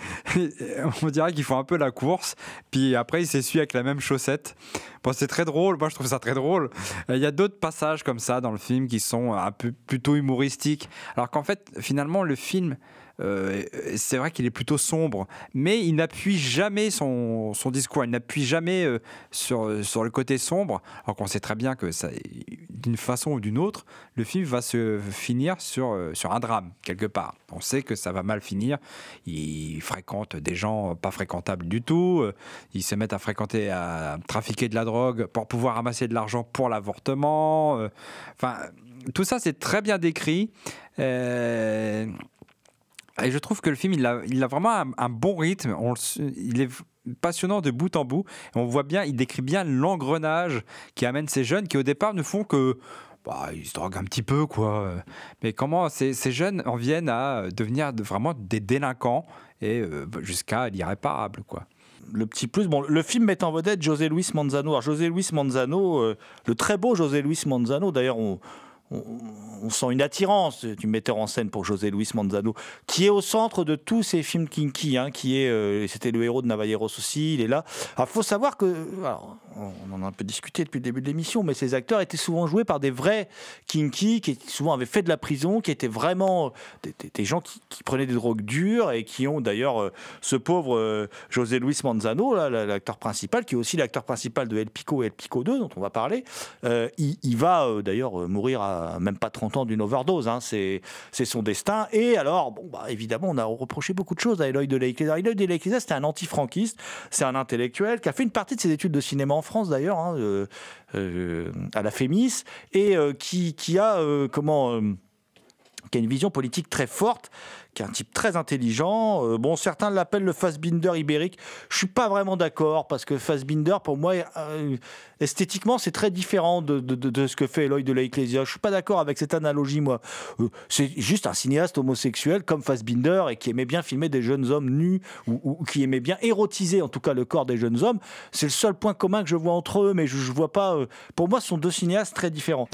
On dirait qu'ils font un peu la course, puis après ils s'essuient avec la même chaussette. Bon, c'est très drôle, moi je trouve ça très drôle. Euh, Il y a d'autres passages comme ça dans le film qui sont un peu plutôt humoristiques, alors qu'en fait finalement le film euh, c'est vrai qu'il est plutôt sombre, mais il n'appuie jamais son, discours, il n'appuie jamais euh, sur, sur le côté sombre, alors qu'on sait très bien que d'une façon ou d'une autre, le film va se finir sur, euh, un drame, quelque part. On sait que ça va mal finir, il fréquente des gens pas fréquentables du tout, euh, ils se mettent à fréquenter, à trafiquer de la drogue pour pouvoir amasser de l'argent pour l'avortement, euh, enfin, tout ça c'est très bien décrit. Euh, et je trouve que le film, il a, il a vraiment un, bon rythme. Il est passionnant de bout en bout. On voit bien, il décrit bien l'engrenage qui amène ces jeunes qui au départ ne font que... Bah, ils se droguent un petit peu, quoi. Mais comment ces, ces jeunes en viennent à devenir de- vraiment des délinquants et euh, jusqu'à l'irréparable, quoi. Le petit plus, bon, le film met en vedette José Luis Manzano. Alors, José Luis Manzano, euh, le très beau José Luis Manzano, d'ailleurs, on, on- sent une attirance du metteur en scène pour José Luis Manzano, qui est au centre de tous ces films kinky, hein, qui est, euh, c'était le héros de Navalleros aussi, il est là. Alors, faut savoir que, on en a un peu discuté depuis le début de l'émission, mais ces acteurs étaient souvent joués par des vrais kinky, qui souvent avaient fait de la prison, qui étaient vraiment des, des- gens qui, prenaient des drogues dures et qui ont d'ailleurs euh, ce pauvre euh, José Luis Manzano, l'acteur principal, qui est aussi l'acteur principal de El Pico et El Pico 2, dont on va parler. Euh, il, il va euh, d'ailleurs euh, mourir à même pas 30 ans d'une overdose, hein, c'est son destin. Et alors, bon, bah, évidemment, on a reproché beaucoup de choses à Eloy de Iglesia. Eloy de Iglesia, c'était un antifranquiste, c'est un intellectuel qui a fait une partie de ses études de cinéma en France d'ailleurs, hein, euh, euh, à la FEMIS, et euh, qui, qui a, euh, comment, euh, qui a une vision politique très forte, qui est un type très intelligent. Euh, bon, certains l'appellent le Fassbinder ibérique. Je suis pas vraiment d'accord parce que Fassbinder, pour moi, euh, esthétiquement, c'est très différent de, ce que fait Eloy de la Ecclesia. Je suis pas d'accord avec cette analogie, moi. Euh, c'est juste un cinéaste homosexuel comme Fassbinder et qui aimait bien filmer des jeunes hommes nus ou, qui aimait bien érotiser, en tout cas, le corps des jeunes hommes. C'est le seul point commun que je vois entre eux, mais je, je vois pas. pour moi, ce sont deux cinéastes très différents.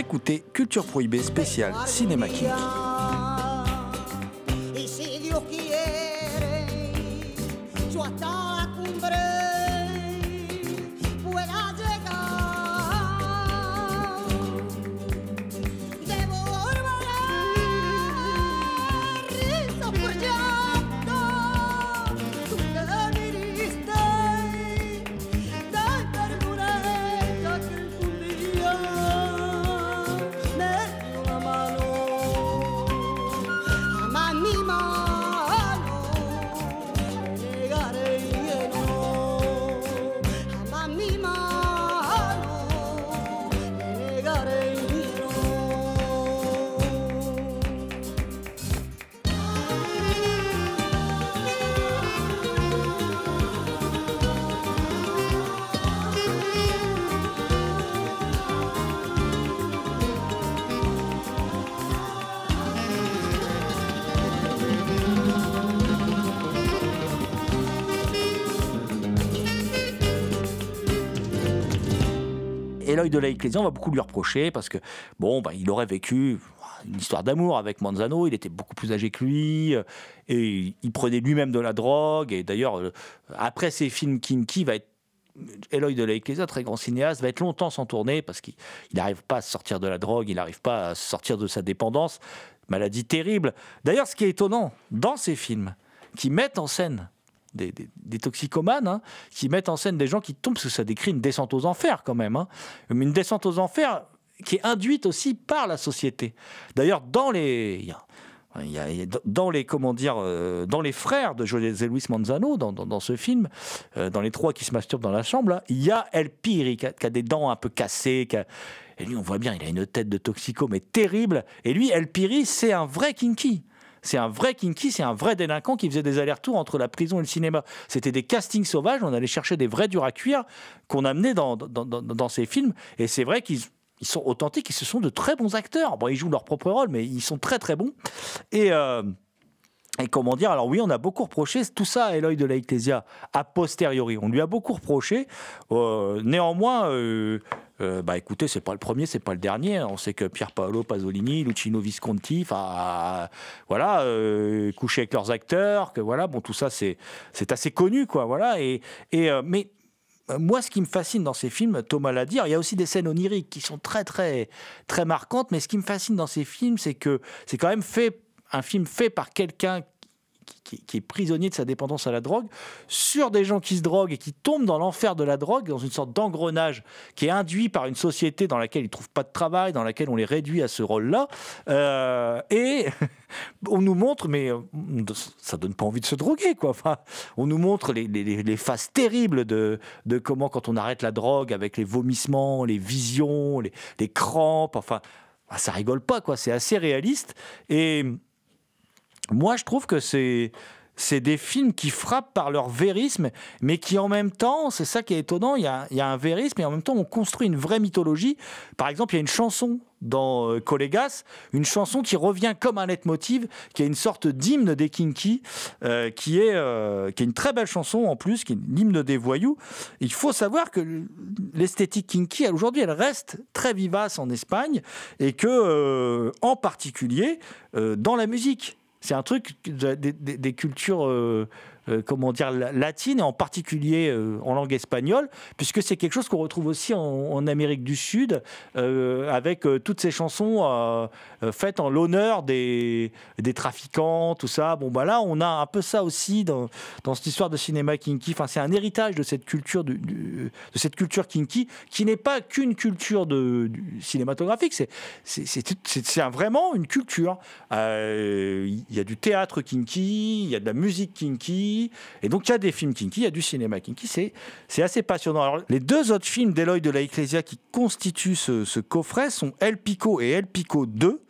Écoutez Culture Prohibée spéciale Cinéma. Eloy de la Ecclésia, on va beaucoup lui reprocher parce que, bon, bah, il aurait vécu une histoire d'amour avec Manzano, il était beaucoup plus âgé que lui, euh, et il prenait lui-même de la drogue, et d'ailleurs, euh, après ses films kinky, va être Eloy de la Ecclésia, très grand cinéaste, va être longtemps sans tourner parce qu'il il n'arrive pas à sortir de la drogue, il n'arrive pas à sortir de sa dépendance. Maladie terrible. D'ailleurs, ce qui est étonnant, dans ces films qui mettent en scène des, des- toxicomanes, hein, qui mettent en scène des gens qui tombent, parce que ça décrit une descente aux enfers quand même, hein. une descente aux enfers qui est induite aussi par la société. D'ailleurs, dans les... dans les comment dire euh, dans les frères de José Luis Manzano dans, dans- ce film euh, dans les trois qui se masturbent dans la chambre là, il y a El Piri qui a, des dents un peu cassées et lui on voit bien il a une tête de toxico mais terrible et lui El Piri c'est un vrai kinky c'est un vrai kinky, c'est un vrai délinquant qui faisait des allers-retours entre la prison et le cinéma. C'était des castings sauvages, on allait chercher des vrais durs à cuire qu'on amenait dans, dans, ces films. Et c'est vrai qu'ils ils sont authentiques, ils ce sont de très bons acteurs. Bon, ils jouent leur propre rôle, mais ils sont très très bons. Et, euh, et comment dire Alors oui, on a beaucoup reproché tout ça à Eloy de la Ecclesia a posteriori. On lui a beaucoup reproché. Euh, néanmoins, euh, euh, bah écoutez, c'est pas le premier, c'est pas le dernier. On sait que Pier Paolo Pasolini, Luchino Visconti, enfin voilà, euh, coucher avec leurs acteurs, que voilà, bon tout ça c'est assez connu quoi, voilà. Et, et euh, mais euh, moi, ce qui me fascine dans ces films, Thomas l'a dit, il y a aussi des scènes oniriques qui sont très, très, très marquantes, mais ce qui me fascine dans ces films, c'est que c'est quand même fait, un film fait par quelqu'un qui, est prisonnier de sa dépendance à la drogue, sur des gens qui se droguent et qui tombent dans l'enfer de la drogue, dans une sorte d'engrenage qui est induit par une société dans laquelle ils ne trouvent pas de travail, dans laquelle on les réduit à ce rôle-là. Euh, et on nous montre, mais euh, ça donne pas envie de se droguer, quoi. Enfin, on nous montre les, les- faces terribles de, de comment, quand on arrête la drogue, avec les vomissements, les visions, les, les crampes, enfin, ah, ça rigole pas, quoi. C'est assez réaliste. Et moi, je trouve que c'est c'est des films qui frappent par leur vérisme, mais qui en même temps, c'est ça qui est étonnant, il y, a, il y a un vérisme et en même temps on construit une vraie mythologie. Par exemple, il y a une chanson dans euh, une chanson qui revient comme un leitmotiv, qui est une sorte d'hymne des Kinky, euh, qui, est, euh, qui est une très belle chanson en plus, qui est l'hymne des voyous. Il faut savoir que l'esthétique Kinky, aujourd'hui, elle reste très vivace en Espagne et que, euh, en particulier, dans la musique. C'est un truc de- des, cultures, euh, comment dire, la- latines, et en particulier euh, en langue espagnole, puisque c'est quelque chose qu'on retrouve aussi en, Amérique du Sud, euh, avec euh, toutes ces chansons euh, euh, faites en l'honneur des, des trafiquants, tout ça. Bon, bah là, on a un peu ça aussi dans, dans cette histoire de cinéma kinky. Enfin, c'est un héritage de cette culture, de cette culture kinky, qui n'est pas qu'une culture de, cinématographique, c'est c'est- un- vraiment une culture. Euh, Il y a du théâtre kinky, il y a de la musique kinky, et donc il y a des films kinky, il y a du cinéma kinky, c'est assez passionnant. Alors, les deux autres films d'Eloy de la Ecclesia qui constituent ce, coffret sont El Pico et El Pico 2.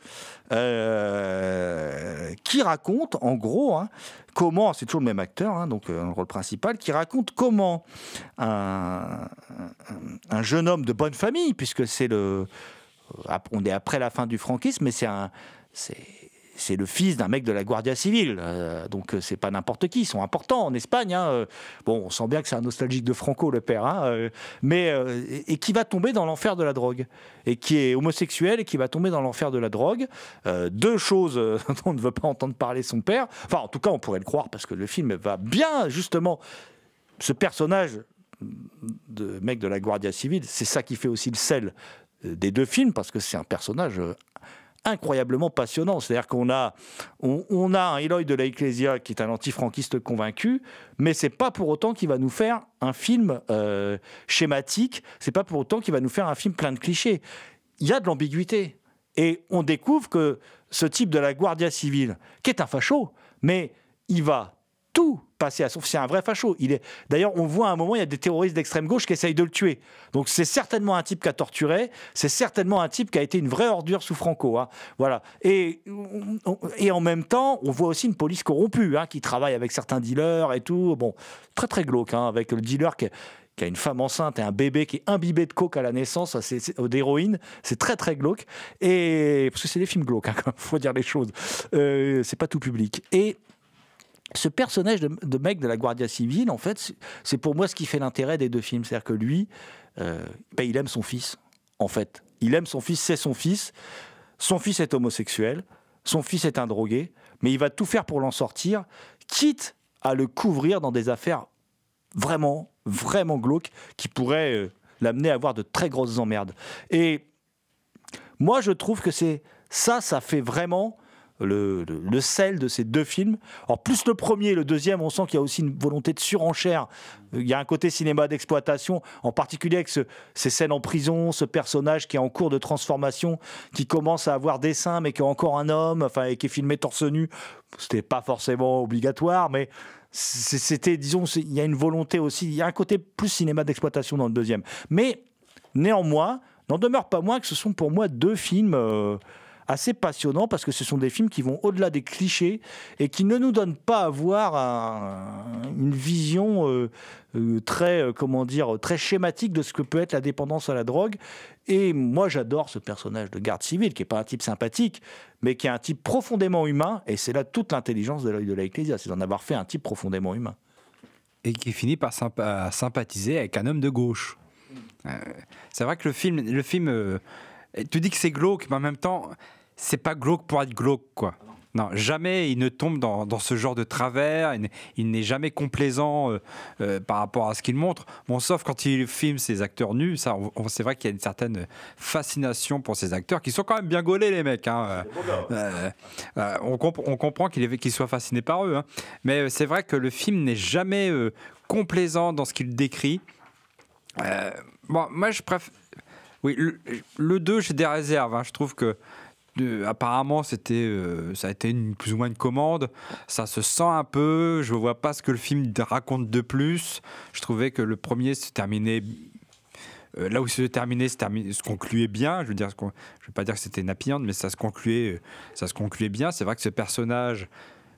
euh, qui racontent en gros hein, comment, c'est toujours le même acteur, hein, donc euh, le rôle principal, qui raconte comment un jeune homme de bonne famille, puisque c'est le, on est après la fin du franquisme, mais c'est un, c'est c'est le fils d'un mec de la Guardia Civile, euh, donc euh, c'est pas n'importe qui, ils sont importants en Espagne. hein, euh. Bon, on sent bien que c'est un nostalgique de Franco, le père, hein, euh, mais et, qui va tomber dans l'enfer de la drogue, et qui est homosexuel et qui va tomber dans l'enfer de la drogue. Deux choses dont on ne veut pas entendre parler son père. Enfin, en tout cas, on pourrait le croire parce que le film va bien justement. Ce personnage de mec de la Guardia Civile, c'est ça qui fait aussi le sel des deux films parce que c'est un personnage incroyablement passionnant. C'est-à-dire qu'on a, on, a un Eloy de la Ecclesia qui est un antifranquiste convaincu, mais c'est pas pour autant qu'il va nous faire un film euh, schématique, c'est pas pour autant qu'il va nous faire un film plein de clichés. Il y a de l'ambiguïté. Et on découvre que ce type de la Guardia Civile, qui est un facho, mais il va tout passer à son. C'est un vrai facho. Il est. D'ailleurs, on voit à un moment, il y a des terroristes d'extrême gauche qui essayent de le tuer. Donc c'est certainement un type qui a torturé. C'est certainement un type qui a été une vraie ordure sous Franco. hein. Voilà. Et et en même temps, on voit aussi une police corrompue hein, qui travaille avec certains dealers et tout. Bon, très très glauque hein, avec le dealer qui. a une femme enceinte et un bébé qui est imbibé de coke à la naissance, c'est- d'héroïne, c'est très très glauque. Et parce que c'est des films glauques, il faut dire les choses. Euh, c'est pas tout public. Et ce personnage de, mec de la Guardia Civile, en fait, c'est- c'est pour moi ce qui fait l'intérêt des deux films. C'est-à-dire que lui, euh, ben, il aime son fils, en fait. Il aime son fils, c'est son fils. Son fils est homosexuel, son fils est un drogué, mais il va tout faire pour l'en sortir, quitte à le couvrir dans des affaires vraiment, vraiment glauques qui pourraient euh, l'amener à avoir de très grosses emmerdes. Et moi, je trouve que c'est ça, ça fait vraiment le, le- sel de ces deux films. Alors, plus le premier, le deuxième, on sent qu'il y a aussi une volonté de surenchère. Il y a un côté cinéma d'exploitation, en particulier avec ce- ces scènes en prison, ce personnage qui est en cours de transformation, qui commence à avoir des seins, mais qui est encore un homme, enfin, et qui est filmé torse nu. C'était pas forcément obligatoire, mais c'était, disons, il y a une volonté aussi, il y a un côté plus cinéma d'exploitation dans le deuxième. Mais néanmoins, n'en demeure pas moins que ce sont pour moi deux films euh, assez passionnants parce que ce sont des films qui vont au-delà des clichés et qui ne nous donnent pas à voir un- une vision euh, euh, très, euh, comment dire, très schématique de ce que peut être la dépendance à la drogue. Et moi, j'adore ce personnage de garde civile qui est pas un type sympathique, mais qui est un type profondément humain. Et c'est là toute l'intelligence de l'œil de l'Ecclésia, c'est d'en avoir fait un type profondément humain. et qui finit par sympa- sympathiser avec un homme de gauche. C'est vrai que le film, le film tu dis que c'est glauque, mais en même temps, c'est pas glauque pour être glauque, quoi. Non, jamais il ne tombe dans, dans ce genre de travers, il n'est- jamais complaisant euh, euh, par rapport à ce qu'il montre. Bon, sauf quand il filme ses acteurs nus, ça, c'est vrai qu'il y a une certaine fascination pour ces acteurs qui sont quand même bien gaulés, les mecs. hein. Euh, on, comp- on comprend qu'il qu'il soit fasciné par eux. hein. Mais c'est vrai que le film n'est jamais complaisant dans ce qu'il décrit. Bon, moi, je préfère. Oui, le, le 2, j'ai des réserves. hein. Je trouve que. Apparemment, c'était, euh, ça a été une, plus ou moins une commande. Ça se sent un peu. Je vois pas ce que le film raconte de plus. Je trouvais que le premier se terminait euh, là où se terminait, se, terminait- se concluait bien. Je veux dire, je vais pas dire que c'était nappillante, mais ça se concluait, euh, ça se concluait bien. C'est vrai que ce personnage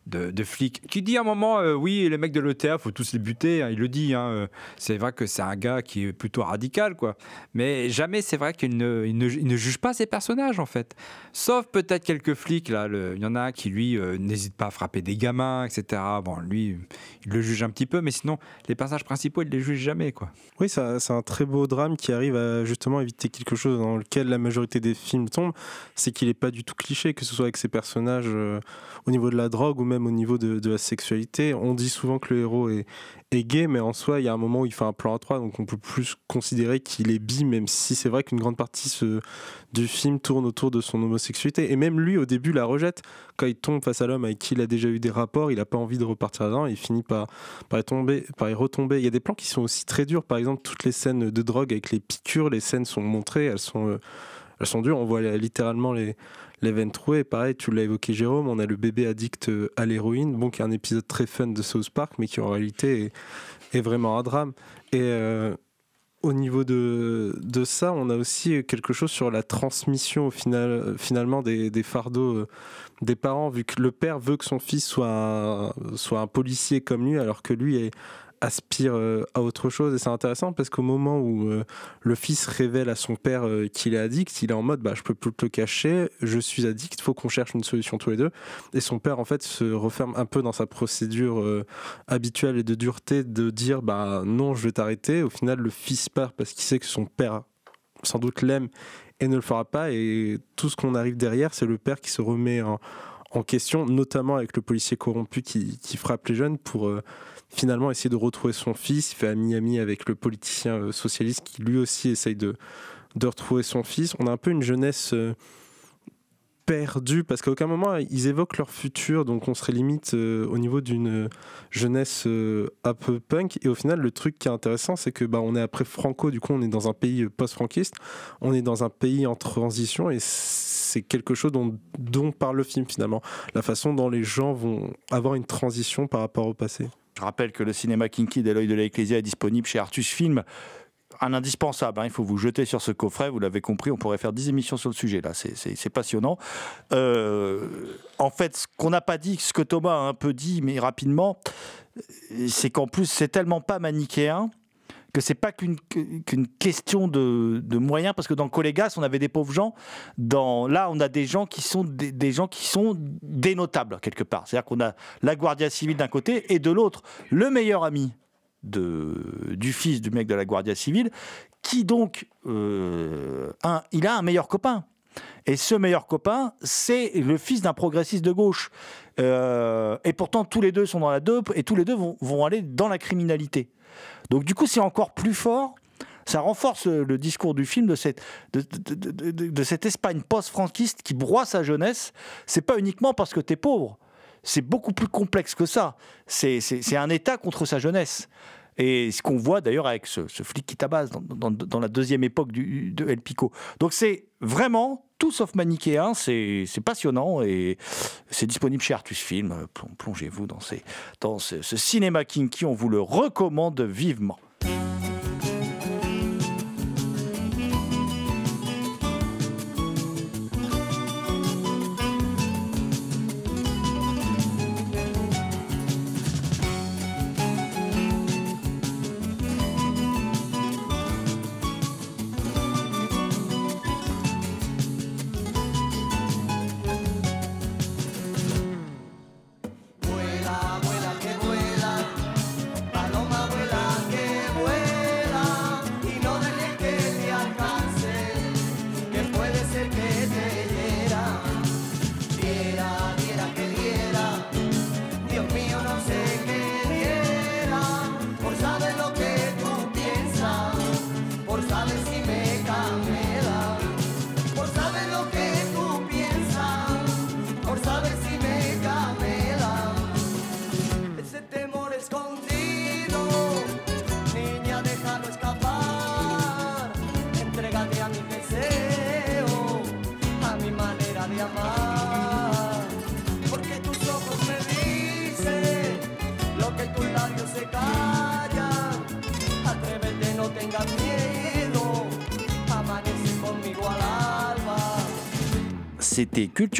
de, de flic qui dit à un moment, euh, oui, les mecs de l'ETA, faut tous les buter. hein, il le dit. hein, euh, c'est vrai que c'est un gars qui est plutôt radical, quoi. Mais jamais, c'est vrai qu'il ne, il ne, juge pas ses personnages, en fait. Sauf peut-être quelques flics. Là, il y en a qui lui euh, n'hésite pas à frapper des gamins, etc. Bon, lui, il le juge un petit peu, mais sinon, les personnages principaux, il les juge jamais, quoi. Oui, ça- c'est un très beau drame qui arrive à justement éviter quelque chose dans lequel la majorité des films tombent, c'est qu'il n'est pas du tout cliché, que ce soit avec ses personnages au niveau de la drogue ou même au niveau de, la sexualité. On dit souvent que le héros est, gay, mais en soi, il y a un moment où il fait un plan à trois, donc on peut plus considérer qu'il est bi, même si c'est vrai qu'une grande partie du film tourne autour de son homosexualité. Et même lui, au début, la rejette. Quand il tombe face à l'homme avec qui il a déjà eu des rapports, il n'a pas envie de repartir là-dedans, il finit par y retomber. Il y a des plans qui sont aussi très durs. Par exemple, toutes les scènes de drogue avec les piqûres, les scènes sont montrées, elles sont, euh, sont dures. On voit littéralement les, les veines trouées. Pareil, tu l'as évoqué, Jérôme, on a le bébé addict euh, à l'héroïne, bon, qui est un épisode très fun de South Park, mais qui en réalité est, vraiment un drame. Et euh, au niveau de, de ça, on a aussi quelque chose sur la transmission au final, finalement des, des fardeaux euh, des parents, vu que le père veut que son fils soit un, soit un policier comme lui, alors que lui est aspire euh, à autre chose. Et c'est intéressant parce qu'au moment où euh, le fils révèle à son père euh, qu'il est addict, il est en mode bah, je peux plus te le cacher, je suis addict, il faut qu'on cherche une solution tous les deux. Et son père, en fait, se referme un peu dans sa procédure habituelle et de dureté de dire bah non, je vais t'arrêter. Au final, le fils part parce qu'il sait que son père, sans doute, l'aime et ne le fera pas. Et tout ce qu'on arrive derrière, c'est le père qui se remet en, en question, notamment avec le policier corrompu qui, qui frappe les jeunes pour euh, finalement essayer de retrouver son fils. Il fait ami-ami avec le politicien euh, socialiste qui lui aussi essaye de, de retrouver son fils. On a un peu une jeunesse euh, perdue parce qu'à aucun moment ils évoquent leur futur, donc on serait limite euh, au niveau d'une jeunesse euh, un peu punk. Et au final, le truc qui est intéressant, c'est que bah, on est après Franco, du coup on est dans un pays post-franquiste, on est dans un pays en transition et c'est quelque chose dont, dont parle le film finalement. La façon dont les gens vont avoir une transition par rapport au passé. Je rappelle que le cinéma Kinky l'œil de l'Ecclésia est disponible chez Artus Film. Un indispensable, hein, il faut vous jeter sur ce coffret, vous l'avez compris, on pourrait faire 10 émissions sur le sujet, là, c'est- passionnant. Euh, en fait, ce qu'on n'a pas dit, ce que Thomas a un peu dit, mais rapidement, c'est qu'en plus, c'est tellement pas manichéen que c'est pas qu'une question de, moyens, parce que dans Collegas, on avait des pauvres gens. Dans, là, on a des gens qui sont des, des gens qui sont des notables quelque part. C'est-à-dire qu'on a la Guardia civile d'un côté et de l'autre le meilleur ami de, du fils du mec de la Guardia civile, qui donc euh, un, il a un meilleur copain. Et ce meilleur copain, c'est le fils d'un progressiste de gauche. Euh, et pourtant, tous les deux sont dans la dope et tous les deux vont, vont aller dans la criminalité. Donc, du coup, c'est encore plus fort. Ça renforce le, discours du film de cette, de, cette Espagne post-franquiste qui broie sa jeunesse. C'est pas uniquement parce que tu es pauvre. C'est beaucoup plus complexe que ça. C'est un État contre sa jeunesse. Et ce qu'on voit d'ailleurs avec ce, flic qui tabasse dans, dans- la deuxième époque de El Pico. Donc c'est vraiment tout sauf manichéen, c'est passionnant et c'est disponible chez Artus Film. Plong- Plongez-vous dans ce, ce cinéma kinky, on vous le recommande vivement.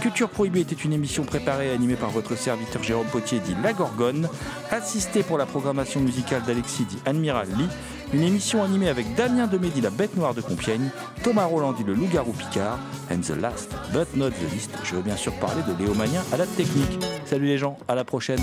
Culture Prohibée était une émission préparée et animée par votre serviteur Jérôme Potier dit La Gorgone, assisté pour la programmation musicale d'Alexis dit Admiral Lee, une émission animée avec Damien Demédy, la bête noire de Compiègne, Thomas Roland dit le loup-garou Picard, and the last but not the least, je veux bien sûr parler de Léo Magnin à la technique. Salut les gens, à la prochaine.